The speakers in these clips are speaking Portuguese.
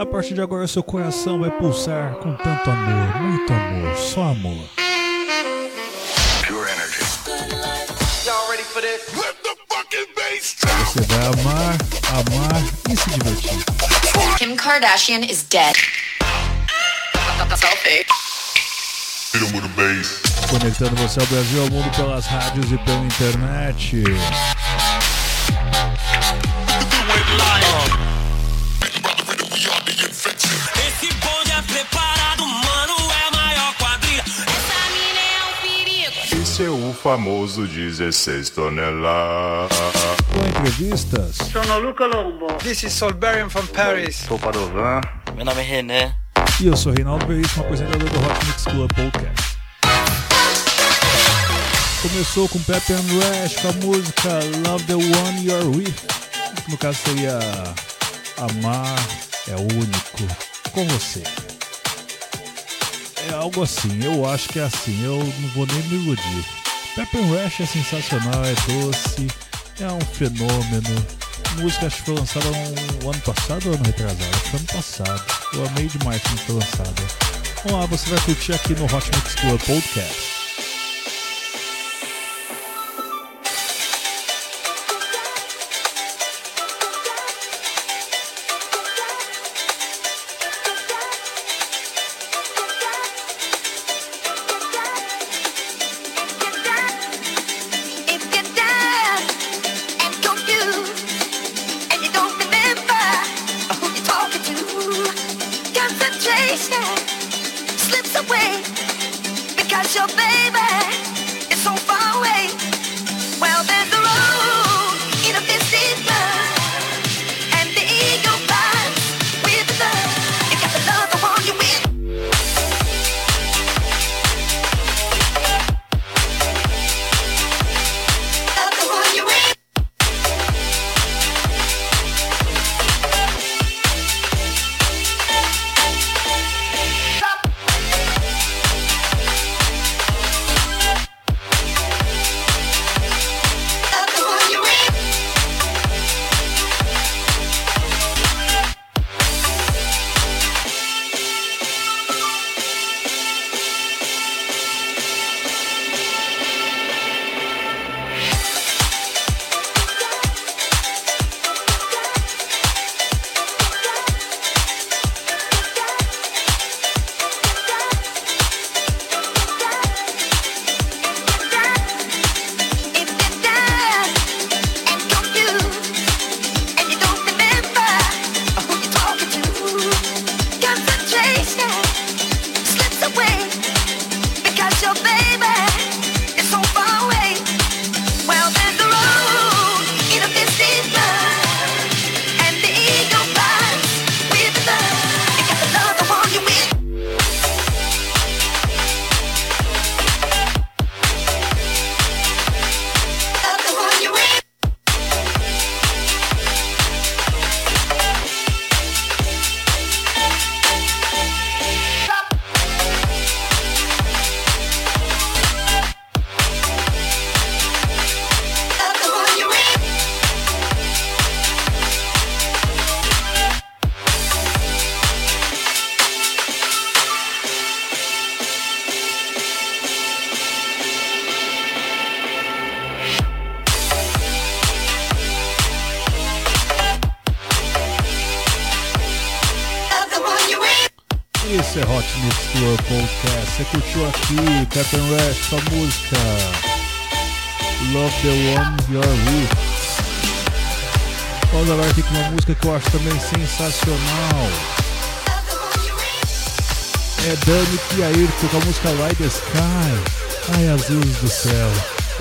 A partir de agora, seu coração vai pulsar com tanto amor, muito amor, só amor. Você vai amar, amar e se divertir. Kim Kardashian is dead. Selfie. Conectando você ao Brasil e ao mundo pelas rádios e pela internet. Famoso 16 toneladas. Com entrevistas. Sono Luca Lombo. This is Solberian from Paris. Sou Padovan. Meu nome é René. E eu sou Reinaldo Veríssimo, apresentador do Hot Mix Club Podcast. Começou com Pepe and Rash com a música Love the One You're With. No caso seria Amar é único com você. É algo assim, eu acho que é assim, eu não vou nem me iludir. Rash é sensacional, é doce, é um fenômeno. A música acho que foi lançada no ano passado ou ano retrasado? Acho que foi ano passado. Eu amei demais quando foi lançada. Vamos lá, você vai curtir aqui no Hot Mix Club Podcast. Captain Rash com a música Love the One You're With. Vamos agora aqui com uma música que eu acho também sensacional. É Dani Kiairto com a música Ride the Sky. Ai, azuis do céu.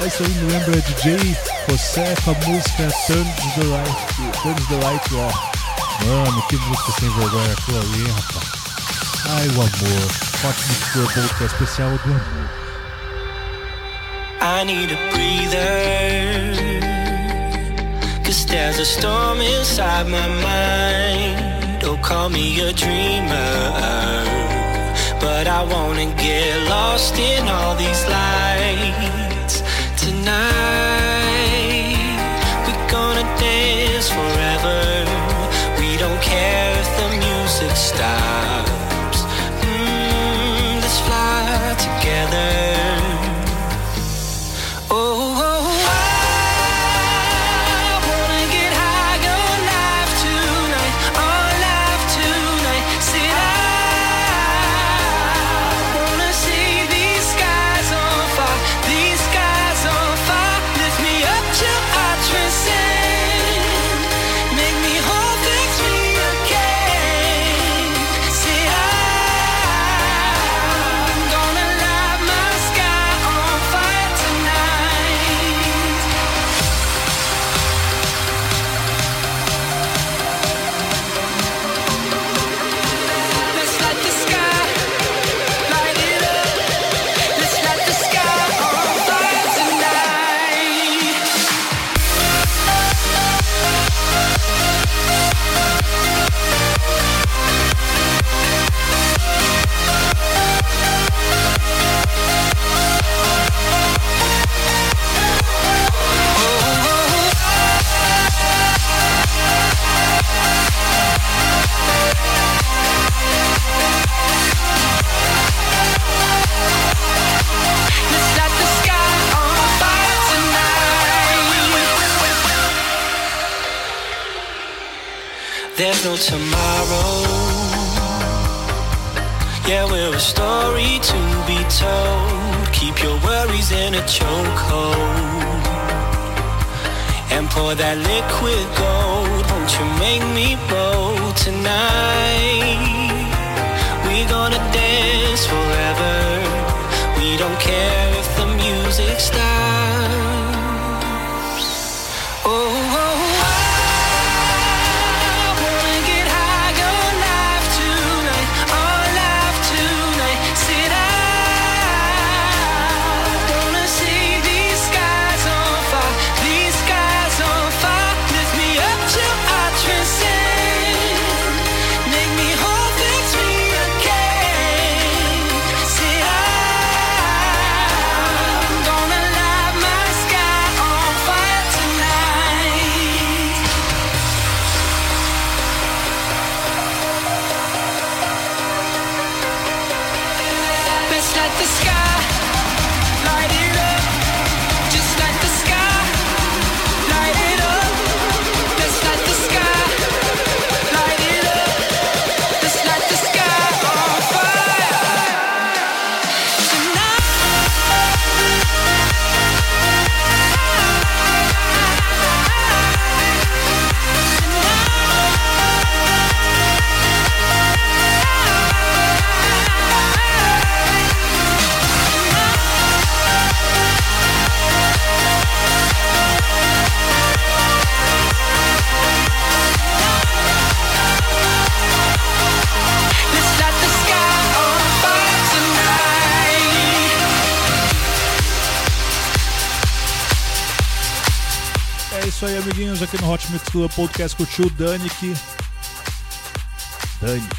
Isso aí me lembra DJ José com a música Turn the Light, Turn the Light Off. Mano, que música sem vergonha aquilo ali, rapaz. Ai, o amor. I need a breather. Cause there's a storm inside my mind. Don't call me a dreamer. But I wanna get lost in all these lights tonight. We're gonna dance forever. We don't care if the music there's a chokehold. And pour that liquid gold. Won't you make me bold tonight? Isso aí, amiguinhos, aqui no Hot Mix Club Podcast com o Dani Dani,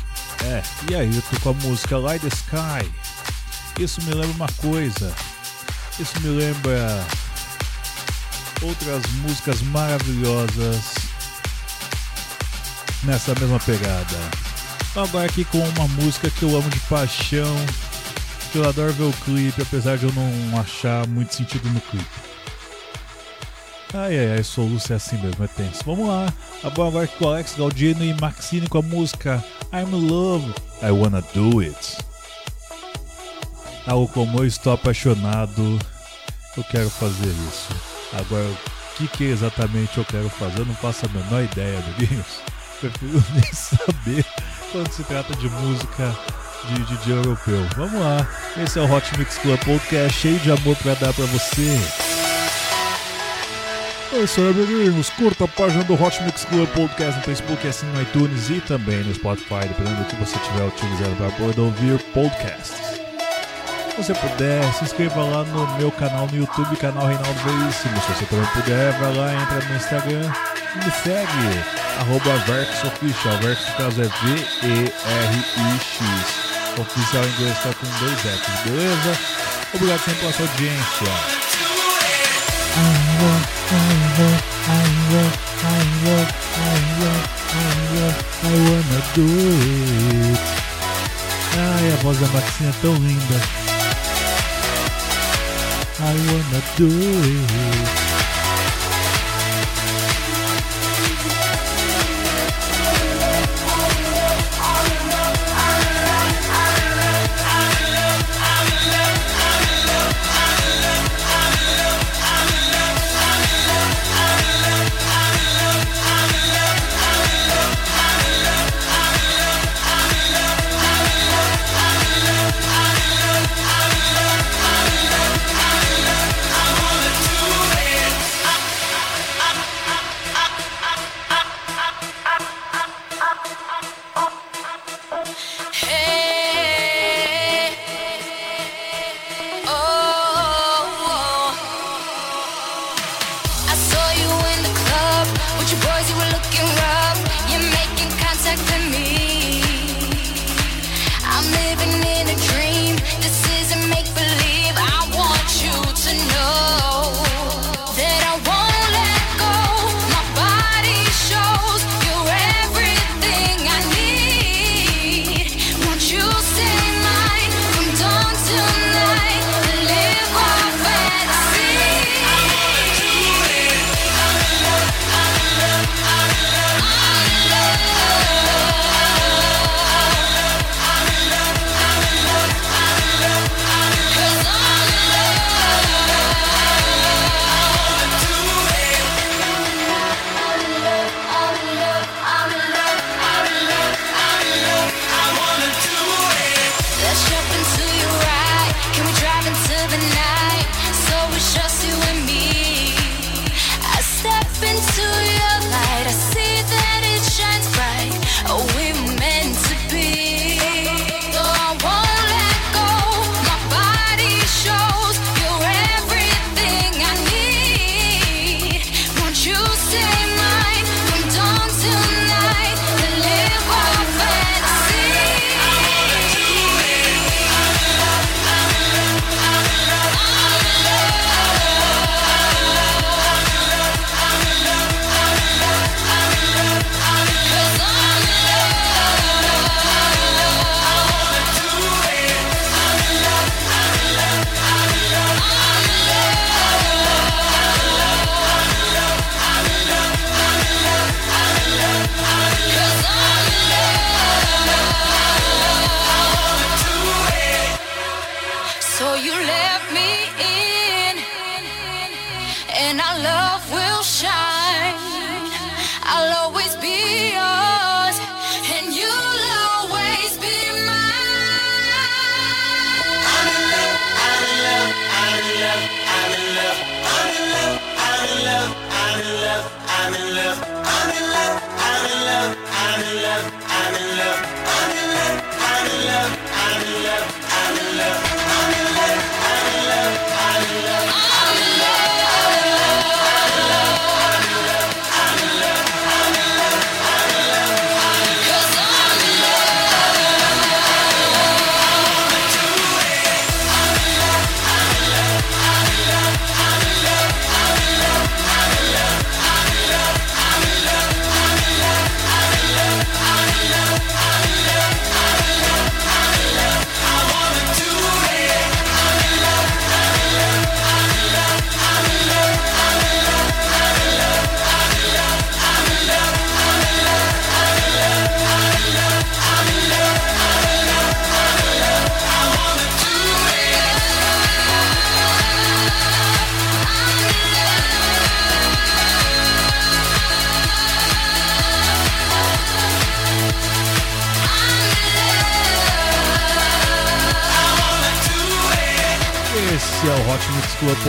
é, e aí, eu tô com a música Light the Sky. Isso me lembra uma coisa. Isso me lembra outras músicas maravilhosas nessa mesma pegada. Agora aqui com uma música que eu amo de paixão, que eu adoro ver o clipe, apesar de eu não achar muito sentido no clipe. Ai ai ai, soluço é assim mesmo, é tenso. Vamos lá, agora com o Alex Galdino e Maxine com a música I'm in Love, I Wanna Do It. Algo como eu estou apaixonado, eu quero fazer isso. Agora, o que, que exatamente eu quero fazer, eu não faço a menor ideia, amiguinhos. Prefiro nem saber quando se trata de música de DJ europeu. Vamos lá, esse é o Hot Mix Club Podcast cheio de amor pra dar pra você. É isso aí, amiguinhos. Curta a página do Hot Mix Club Podcast no Facebook, assim no iTunes e também no Spotify, dependendo do que você estiver utilizando para poder ouvir podcasts. Se você puder, se inscreva lá no meu canal no YouTube, canal Reinaldo Veríssimo. Se você também puder, vai lá, entra no Instagram e me segue, arroba VerxOfficial. Verx no caso é V-E-R-I-X. Oficial em inglês tá com dois X, beleza? Obrigado sempre pela sua audiência. Ai, a voz da Maxinha é tão linda. I wanna do it.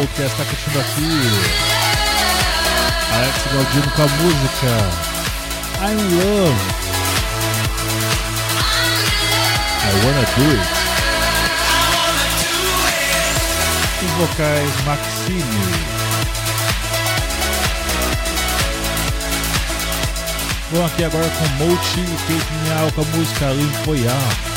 podcast está curtindo aqui. Alex Galdino com a música I'm in love. I wanna do it. Os vocais Maxine. Vamos aqui agora com Multi e Kate Minhal com a música Limpoiar.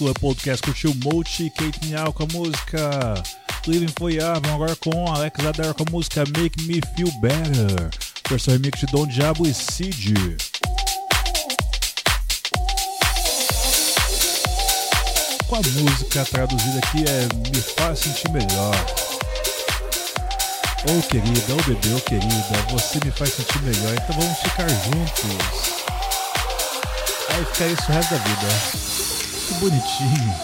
Club Podcast curtiu Multi e Kate Miau com a música Living For You. Vamos agora com Alex Adair com a música Make Me Feel Better. Versão remix de Don Diabo e Cid. Com a música traduzida aqui é Me Faz Sentir Melhor. Oh, querida, oh, bebê, oh, querida, você me faz sentir melhor, então vamos ficar juntos. Vai ficar isso o resto da vida. Que bonitinho.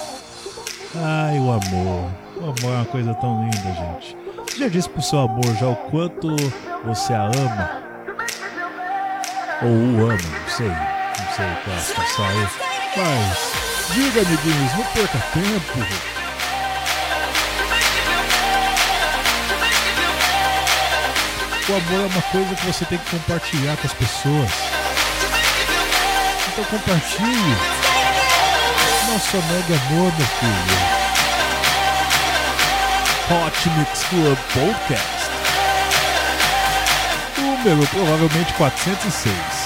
Ai, o amor. O amor é uma coisa tão linda, gente. Você já disse pro seu amor já o quanto você a ama? Ou o ama, não sei. Não sei qual é a situação aí. Mas, diga, amiguinhos, não perca tempo. O amor é uma coisa que você tem que compartilhar com as pessoas então compartilhe. Negue amor, meu filho. Hot Mix Club Podcast. Número provavelmente 406.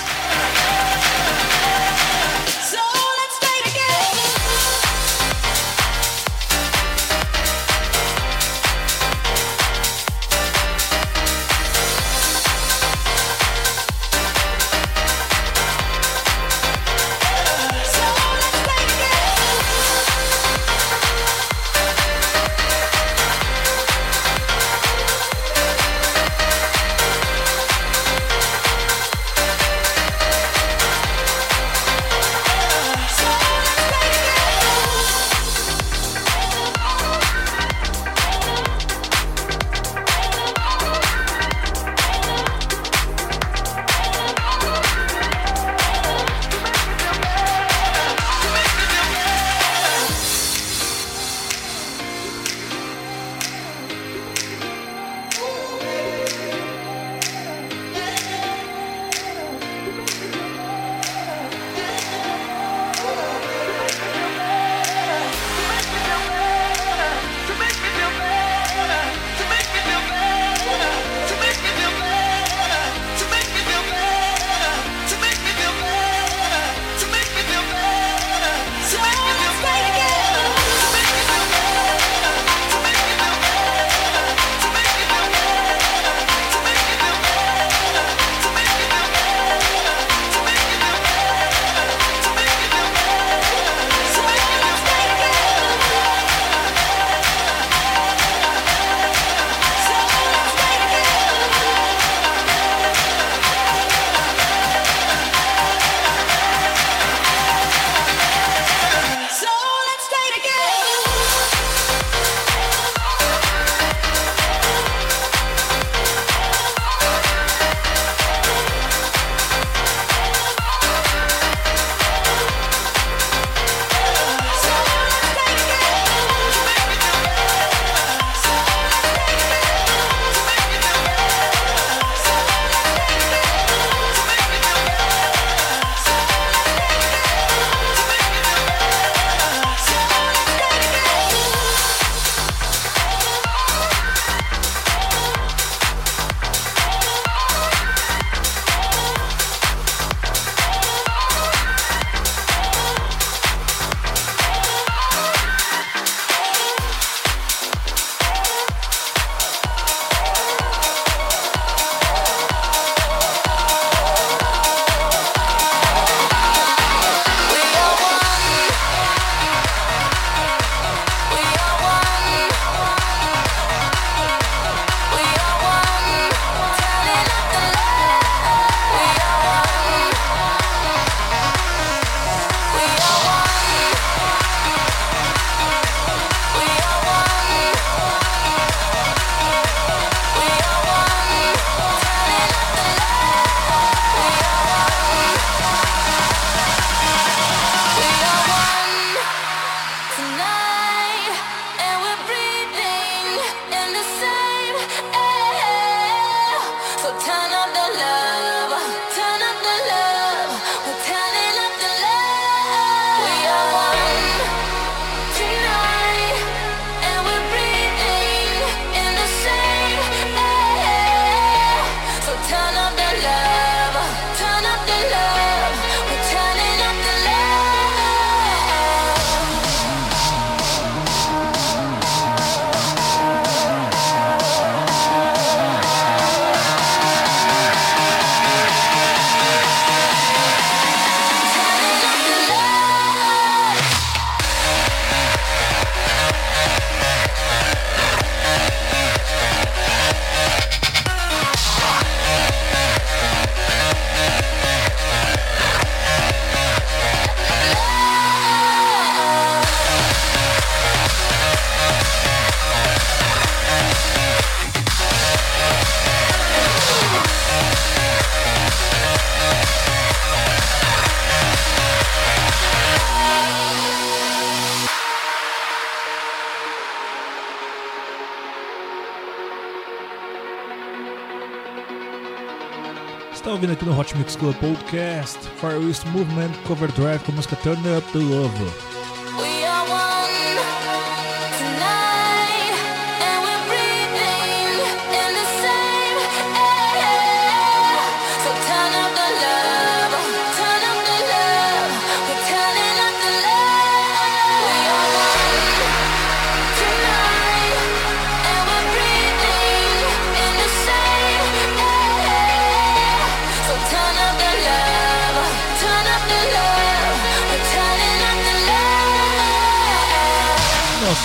No Hot Mix Club Podcast Far East Movement Cover Drive com a música Turn Up the Love.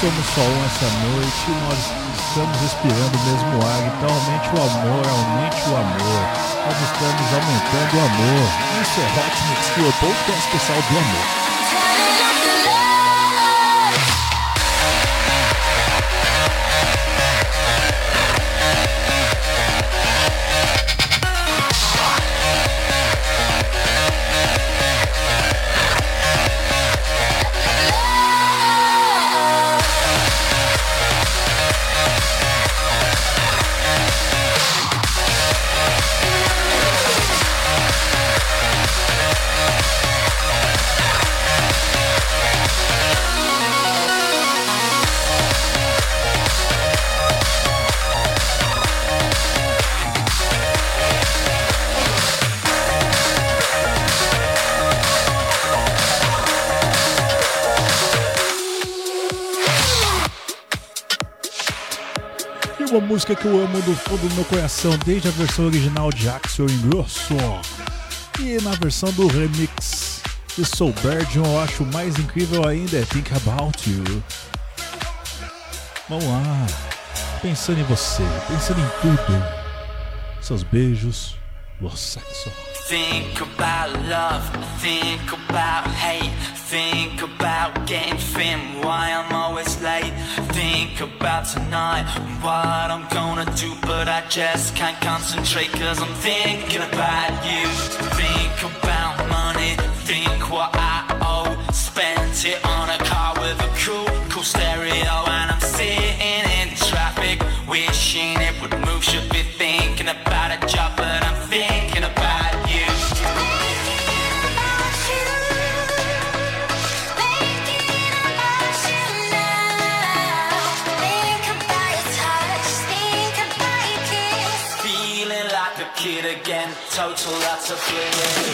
Somos só um essa noite nós estamos respirando o mesmo ar, então aumente o amor, aumente o amor. Nós estamos aumentando o amor. Isso é Hot Mix Club Podcast especial do amor. Música que eu amo do fundo do meu coração, desde a versão original de Axel Ingrosso. E na versão do remix de Soul Bird, eu acho mais incrível ainda é Think About You. Vamos lá, pensando em você, pensando em tudo. Seus beijos, o sexo. Think about love, think about hate, think about getting thin, why I'm always late. Think about tonight, what I'm gonna do, but I just can't concentrate cause I'm thinking about you. Think about money, think what I owe. Spent it on a car with a cool, cool stereo, lots of. Feeling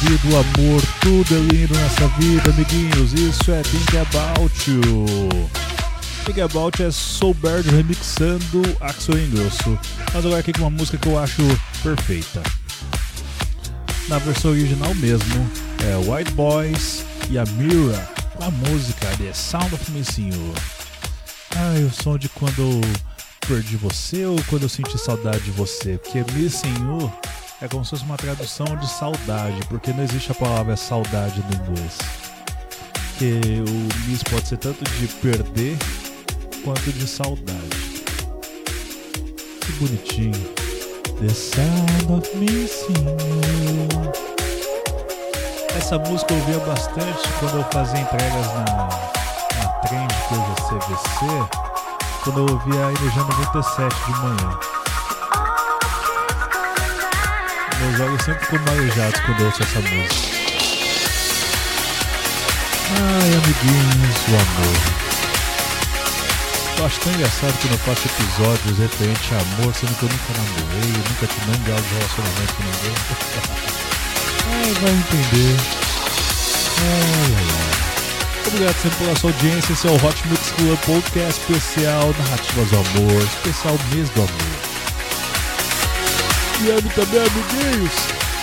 vida, amor, tudo é lindo nessa vida, amiguinhos. Isso é Think About You. Think About é Soul Bird remixando Axel Ingrosso. Mas agora aqui com uma música que eu acho perfeita. Na versão original mesmo, é White Boys e a Mira, a música The Sound of Missing You. Ai, o som de quando eu perdi você ou quando eu senti saudade de você, porque Missing You é como se fosse uma tradução de saudade, porque não existe a palavra saudade no inglês. Que o miss pode ser tanto de perder quanto de saudade. Que bonitinho. The sound of missing. Essa música eu ouvia bastante quando eu fazia entregas na, na Trend, que hoje é CVC, quando eu ouvia a Energia 97 de manhã. Meus olhos sempre ficam marejados quando eu ouço essa música. Ai, amiguinhos, o amor. Eu acho tão engraçado quando eu faço episódios referente a amor, sendo que eu nunca namorei, eu nunca tive nem grau de relacionamento com ninguém. ai, vai entender. Ai, ai, ai. Obrigado sempre pela sua audiência. Esse é o Hot Mix Club Podcast especial Narrativas do Amor, especial Mês do Amor. Ame também, amiguinhos.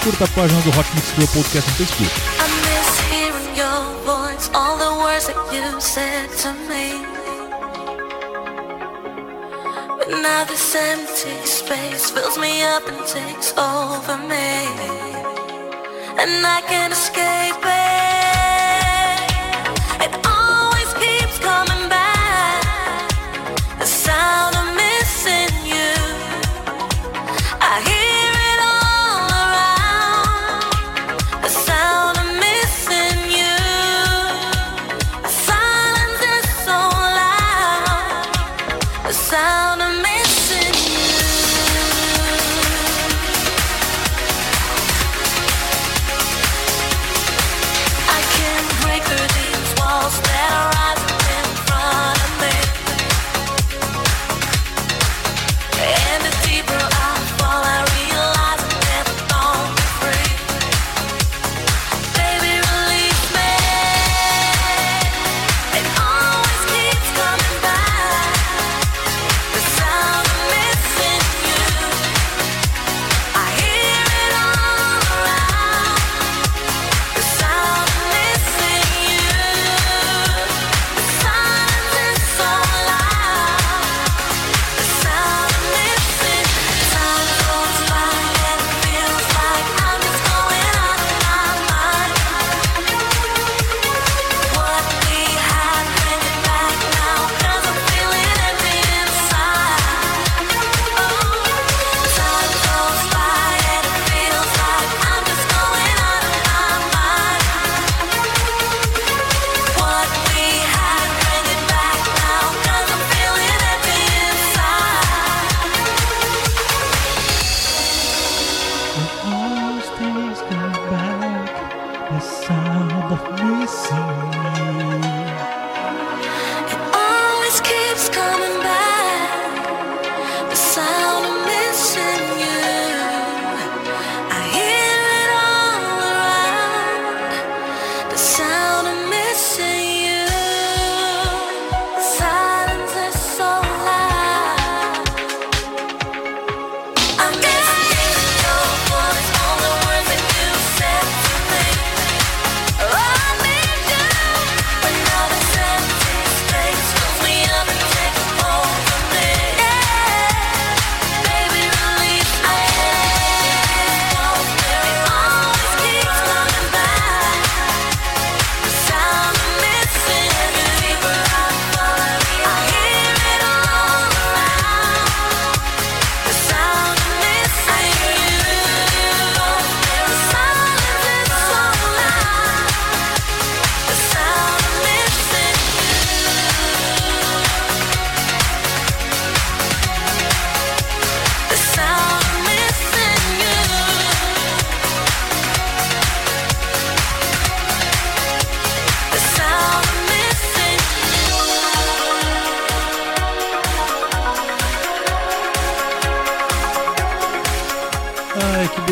Curta a página do Hot Mix Club Podcast no Facebook. I miss hearing your voice, all the words that you said to me. But now this empty space fills me up and takes over me. And I can't escape it.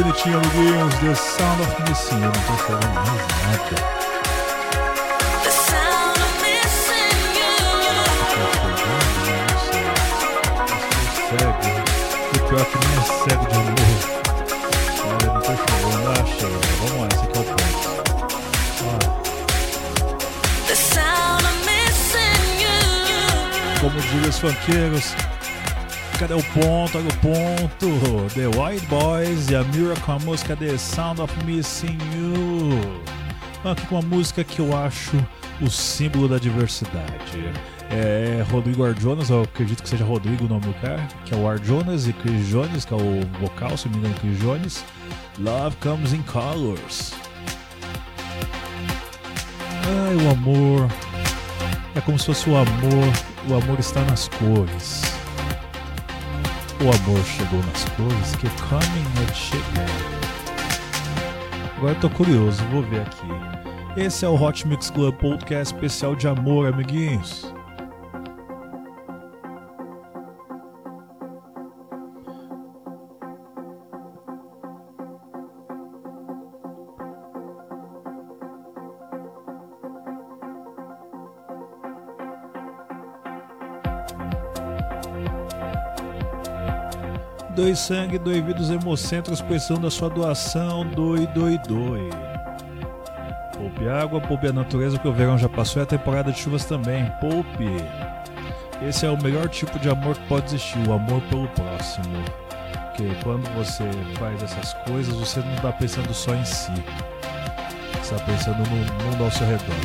Bonitinho, amiguinhos. The Sound of Missing. Eu não tô falando mais nada. O pior é que nem é cego de amor. Olha, não tô chegando. Ah, chega. Vamos lá, esse aqui é o ponto. Ah, The sound of missing you. como dizem os funkeiros. Cadê o ponto? Olha o ponto. The White Boys e a Mira com a música The Sound of Missing You. Aqui com uma música que eu acho o símbolo da diversidade. É Rodrigo Arjonas, eu acredito que seja Rodrigo o nome do cara, que é o Arjonas e Chris Jones, que é o vocal, se não me engano, Chris Jones. Love Comes in Colors. Ai, o amor. É como se fosse o amor. O amor está nas cores. O amor chegou nas cores que coming had chegado. Agora eu tô curioso, vou ver aqui. Esse é o Hot Mix Club Podcast especial de amor, amiguinhos. Doe sangue, doe vida os hemocentros precisando da sua doação. Doe, doe, doe. Poupe água, poupe a natureza, que o verão já passou e a temporada de chuvas também. Poupe. Esse é o melhor tipo de amor que pode existir, o amor pelo próximo. Porque quando você faz essas coisas, você não está pensando só em si. Você está pensando no mundo ao seu redor.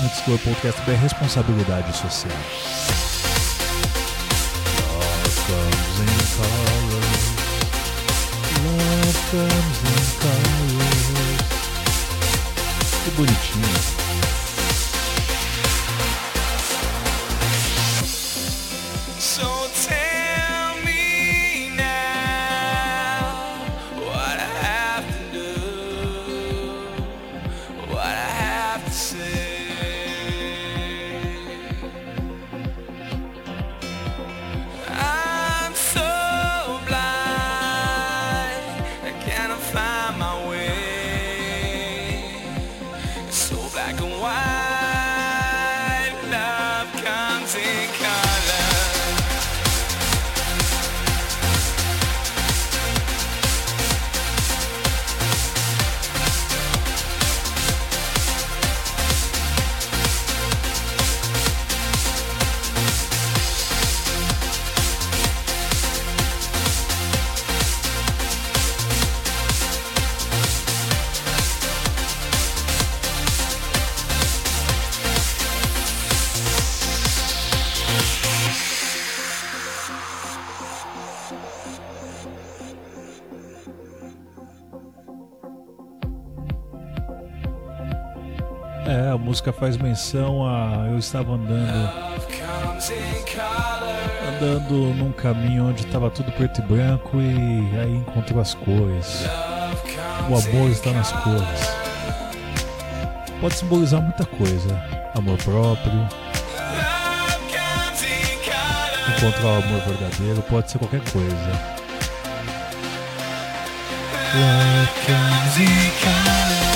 Mix Club Podcast é responsabilidade social. Love comes in É, a música faz menção a. Eu estava andando. Color. Andando num caminho onde estava tudo preto e branco e aí encontrou as cores. O amor está nas cores. Pode simbolizar muita coisa. Amor próprio, color. encontrar o amor verdadeiro, pode ser qualquer coisa. Love comes in colors.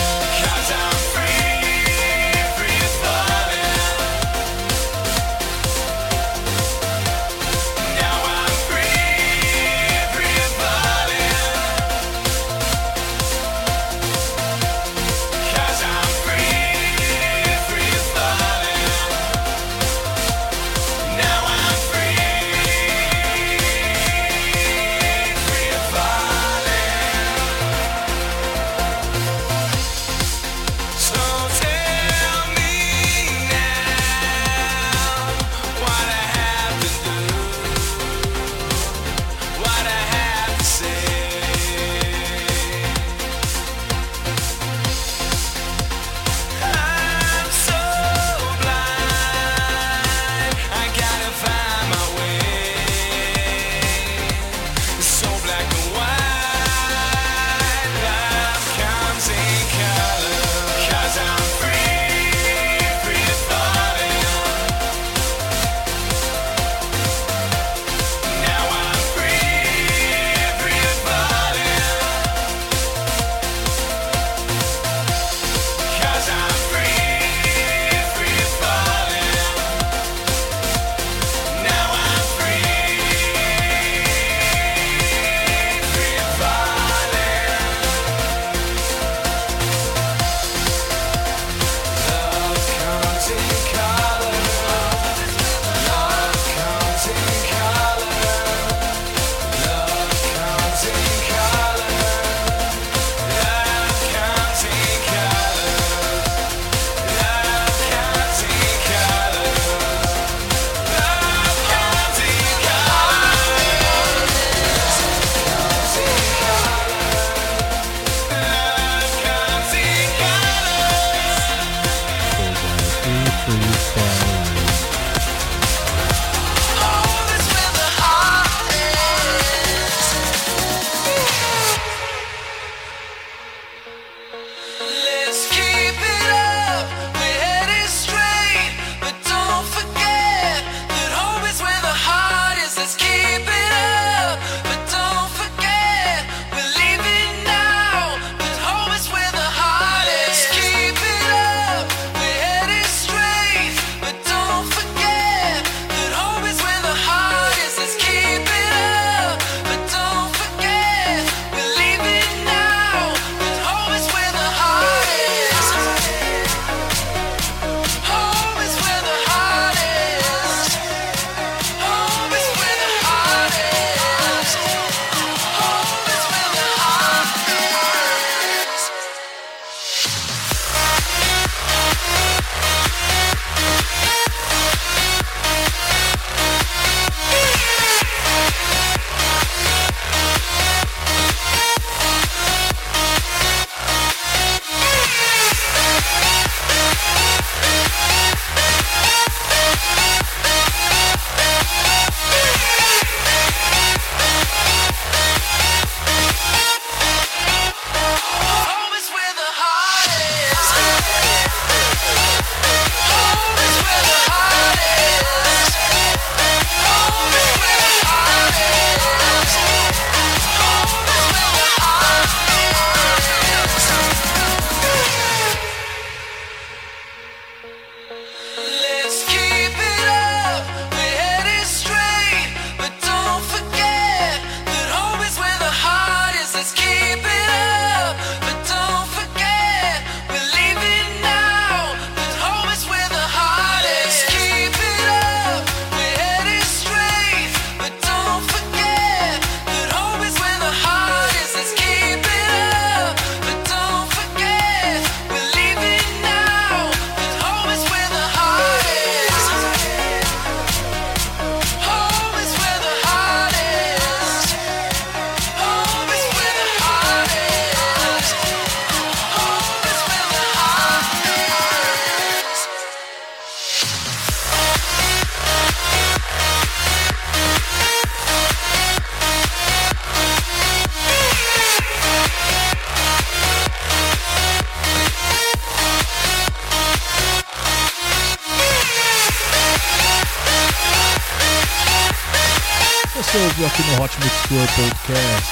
Hot Mix Club Podcast.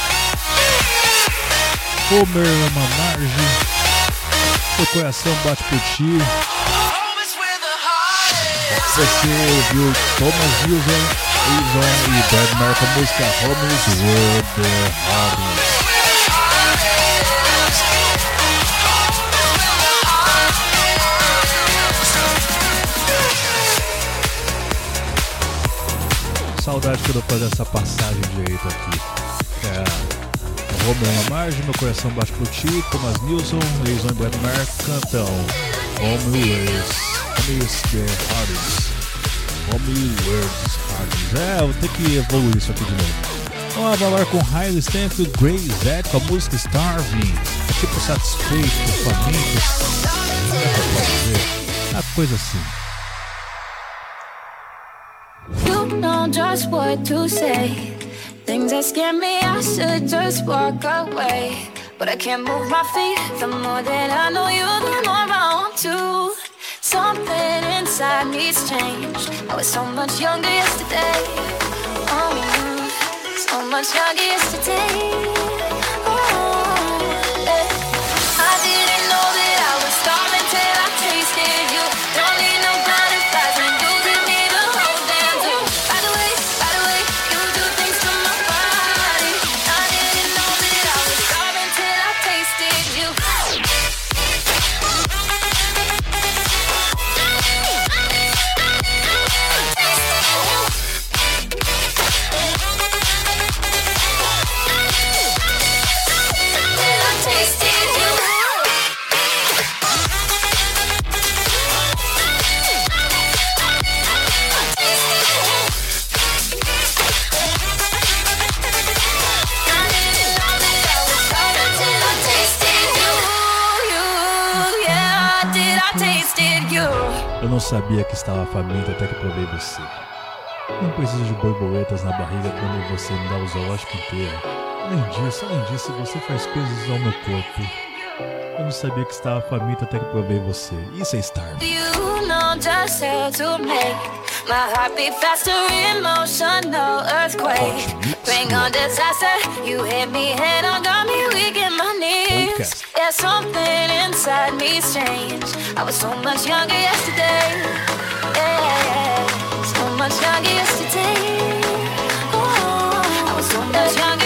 Homer Mamarge. Seu coração bate por ti. Você ouviu Thomas Wilson, Avon e Brad Mar com a música Homer's World Hardy. Saudade quando eu fazer essa passagem direito aqui. É, Romeo Margem, Meu Coração Bate Por Ti, Thomas Nilsson, Leison e Brad Mar cantam Homer's Homer's The Hardest. Homer's Hardest. É, vou ter que evoluir isso aqui de novo. Vamos falar com Riley Stanfield, Grey Zed com a música Starving. É tipo satisfeito, faminto. Eu posso dizer? Uma coisa assim. What to say. Things that scare me, I should just walk away. But I can't move my feet. The more that I know you, the more I want to. Something inside me's changed. I was so much younger yesterday. Oh, so much younger yesterday. Oh, sabia que estava faminto até que provei você. Não preciso de borboletas na barriga quando você me dá o zoológico inteiro. Além disso, além disso, você faz coisas ao meu corpo. Eu não sabia que estava faminto até que provei você. Isso é Starve. You know just how to make my heart beat faster, emotional earthquake. Bring on disaster, you hit me head on, got me weak knees. Yeah, something inside me's changed. I was so much younger yesterday. Yeah, so much younger yesterday. Oh, I was so much younger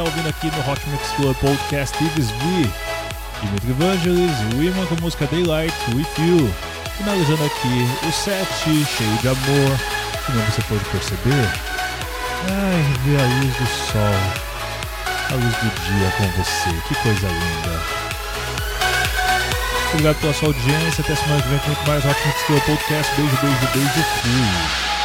está ouvindo aqui no Hot Mix Club Podcast Steve V. Dimitri Vangelis, Women com música Daylight With You. Finalizando aqui o set cheio de amor, como você pode perceber. Ai, ver a luz do sol, a luz do dia com você, que coisa linda. Obrigado pela sua audiência, até semana que vem com muito mais Hot Mix Club Podcast. Beijo, beijo, beijo, fui.